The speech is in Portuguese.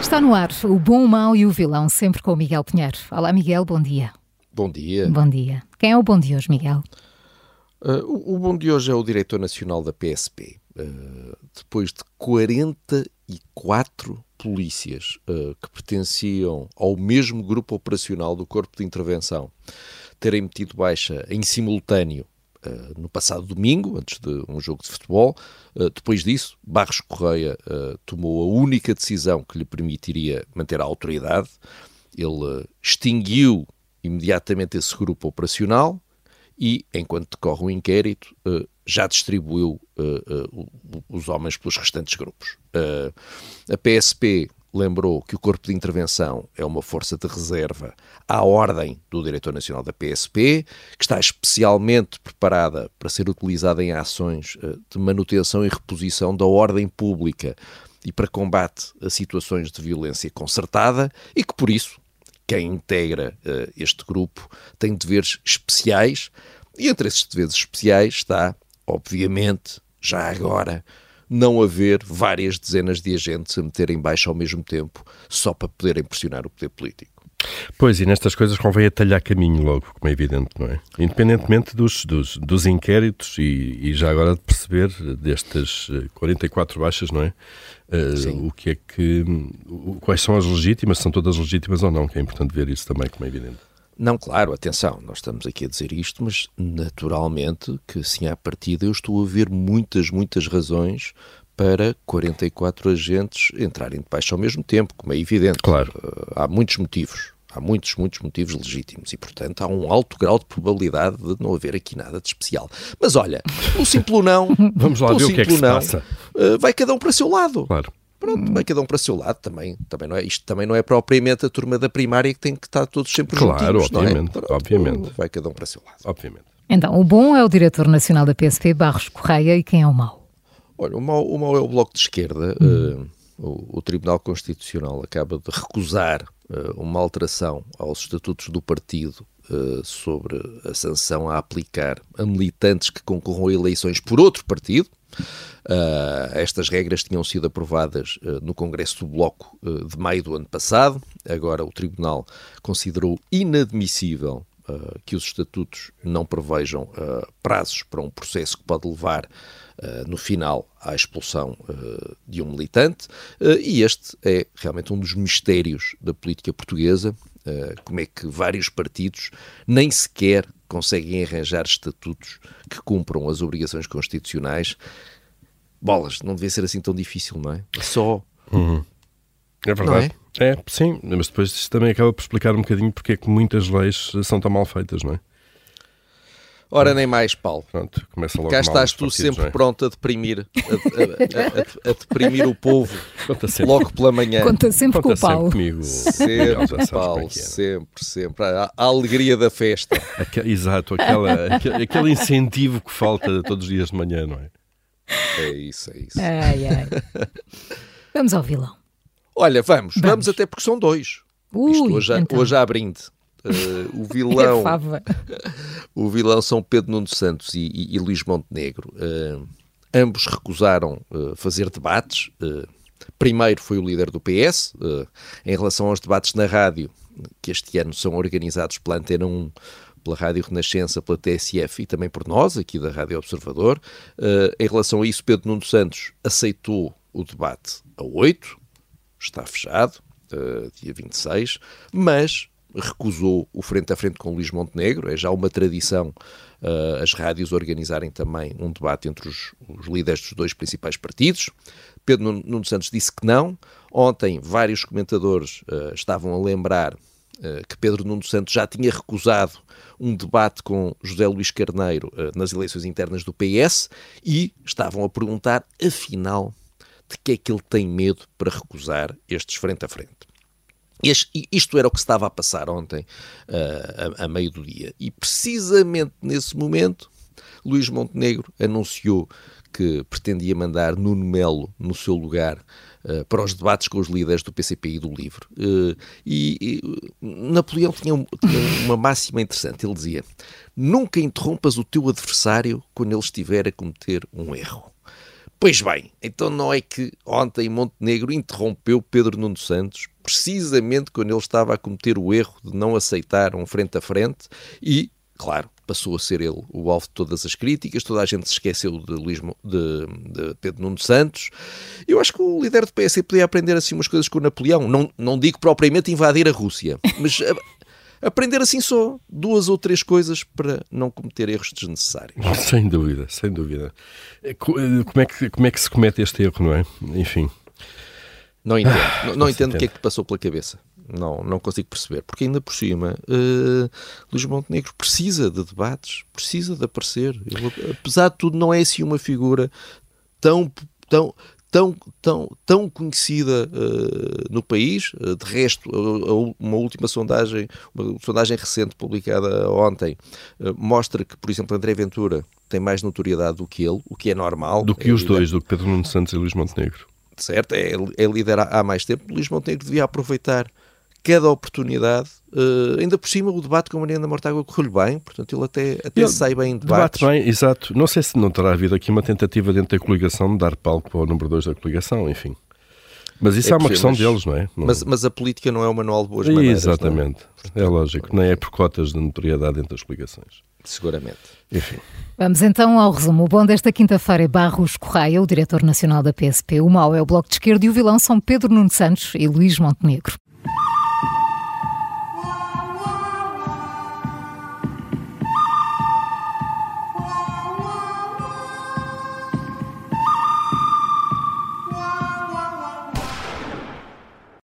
Está no ar o bom, o mau e o vilão, sempre com o Miguel Pinheiro. Olá, Miguel, bom dia. Bom dia. Bom dia. Quem é o bom de hoje, Miguel? Uh, o, o, bom de hoje é o diretor nacional da PSP. Uh, depois de 44 polícias uh, que pertenciam ao mesmo grupo operacional do Corpo de Intervenção terem metido baixa em simultâneo Uh, no passado domingo, antes de um jogo de futebol. Uh, depois disso, Barros Correia uh, tomou a única decisão que lhe permitiria manter a autoridade. Ele extinguiu imediatamente esse grupo operacional e, enquanto decorre o inquérito, já distribuiu os homens pelos restantes grupos. a PSP lembrou que o Corpo de Intervenção é uma força de reserva à ordem do Diretor Nacional da PSP, que está especialmente preparada para ser utilizada em ações eh, de manutenção e reposição da ordem pública e para combate a situações de violência concertada e que, por isso, quem integra uh, este grupo tem deveres especiais e entre esses deveres especiais está, obviamente, já agora, não haver várias dezenas de agentes a meterem baixo ao mesmo tempo só para poderem pressionar o poder político. Pois, e nestas coisas convém atalhar caminho logo, como é evidente, não é? Independentemente dos, dos, dos inquéritos e, e, já agora de perceber destas 44 eh, baixas, não é? Uh, o que é que. quais são as legítimas, são todas legítimas ou não, que é importante ver isso também, como é evidente. Não, claro, atenção, nós estamos aqui a dizer isto, mas naturalmente que sim, à partida eu estou a ver muitas, muitas razões para 44 agentes entrarem de baixo ao mesmo tempo, como é evidente. Claro. Há muitos motivos. Há muitos, muitos motivos legítimos e, portanto, há um alto grau de probabilidade de não haver aqui nada de especial. Mas olha, o simples não. Vamos lá ver o que é que se não, passa. Eh, vai cada um para o seu lado. Claro. Pronto, vai cada um para o seu lado também. também não é, isto também não é propriamente a turma da primária que tem que estar todos sempre claro, juntinhos, obviamente, não é? Pronto, obviamente. Vai cada um para o seu lado. Obviamente. Então, o bom é o diretor nacional da PSP, Barros Correia, e quem é o mau? Olha, o mau, o mau é o Bloco de Esquerda. Hum. Uh, o, o, Tribunal Constitucional acaba de recusar uh, uma alteração aos estatutos do partido uh, sobre a sanção a aplicar a militantes que concorram a eleições por outro partido. Uh, estas regras tinham sido aprovadas uh, no Congresso do Bloco uh, de maio do ano passado. Agora, o Tribunal considerou inadmissível que os estatutos não prevejam prazos para um processo que pode levar, no final, à expulsão de um militante. e este é realmente um dos mistérios da política portuguesa. como é que vários partidos nem sequer conseguem arranjar estatutos que cumpram as obrigações constitucionais bolas, não devia ser assim tão difícil, não é? só. Uhum. É verdade. É? é? sim, mas depois isso também acaba por explicar um bocadinho porque é que muitas leis são tão mal feitas, não é? Ora, nem mais, Paulo. Pronto, começa logo Cá estás tu partidos, sempre é? pronto a deprimir, a, a, a, a deprimir o povo logo pela manhã. Conta sempre Conta com o Paulo. comigo. Sempre, Paulo, é. sempre, sempre. A, a, alegria da festa. exato, aquela, aquele, aquele incentivo que falta todos os dias de manhã, não é? É isso, é isso. Ai, ai. Vamos ao vilão. Olha, vamos, vamos, vamos até porque são dois. Ui, Isto hoje, então. hoje há brinde. Uh, o vilão o vilão são Pedro Nuno Santos e, e, e Luís Montenegro. Uh, ambos recusaram uh, fazer debates. Primeiro foi o líder do PS em relação aos debates na rádio que este ano são organizados pela Antena 1 pela Rádio Renascença, pela TSF e também por nós, aqui da Rádio Observador. Em relação a isso, Pedro Nuno Santos aceitou o debate a 8, está fechado, dia 26, mas recusou o frente a frente com Luís Montenegro, é já uma tradição uh, as rádios organizarem também um debate entre os, os líderes dos dois principais partidos. Pedro Nuno Santos disse que não. Ontem, vários comentadores uh, estavam a lembrar uh, que Pedro Nuno Santos já tinha recusado um debate com José Luís Carneiro nas eleições internas do PS e estavam a perguntar, afinal, de que é que ele tem medo para recusar estes frente a frente. Este, isto era o que estava a passar ontem, uh, a, a meio do dia. E precisamente nesse momento, Luís Montenegro anunciou que pretendia mandar Nuno Melo no seu lugar uh, para os debates com os líderes do PCP e do LIVRE. Uh, e, e, Napoleão tinha, um, tinha, uma máxima interessante. Ele dizia: Nunca interrompas o teu adversário quando ele estiver a cometer um erro. Pois bem, então não é que ontem Montenegro interrompeu Pedro Nuno Santos precisamente quando ele estava a cometer o erro de não aceitar um frente a frente e, claro, passou a ser ele o alvo de todas as críticas, toda a gente se esqueceu de, Luís, de, de Pedro Nuno Santos. Eu acho que o líder do PS podia aprender assim umas coisas com o Napoleão. Não, não digo propriamente invadir a Rússia, mas aprender assim só duas ou três coisas para não cometer erros desnecessários. Sem dúvida, sem dúvida. Eh, eh, como é que, como é que se comete este erro, não é? Enfim. Não entendo, ah, não, não entendo o que é que te passou pela cabeça. Não, não consigo perceber. Porque ainda por cima, uh, Luís Montenegro precisa de debates, precisa de aparecer. Ele, apesar de tudo, não é assim uma figura tão, tão, tão, tão, tão conhecida uh, no país. Uh, de resto, uh, uma última sondagem, uma sondagem recente publicada ontem, mostra que, por exemplo, André Ventura tem mais notoriedade do que ele, o que é normal. Do que é os dois, do que Pedro Nuno Santos e Luís Montenegro. Certo, é, é líder há, há mais tempo. Luís Montenegro devia aproveitar cada oportunidade. Uh, ainda por cima, o debate com a Mariana Mortágua correu-lhe bem, portanto, ele até, até ele sai bem em debates. Debate bem, exato. Não sei se não terá havido aqui uma tentativa dentro da coligação de dar palco para o número 2 da coligação, enfim. Mas isso é, é uma questão mas, deles, não é? Não... Mas, mas, a política não é o manual de boas maneiras. É? Exatamente. É? é? lógico. Nem é por cotas de notoriedade entre as coligações. Seguramente. Enfim. Vamos então ao resumo. O bom desta quinta-feira é Barros Correia, o diretor nacional da PSP. O mau é o Bloco de Esquerda e o vilão são Pedro Nuno Santos e Luís Montenegro.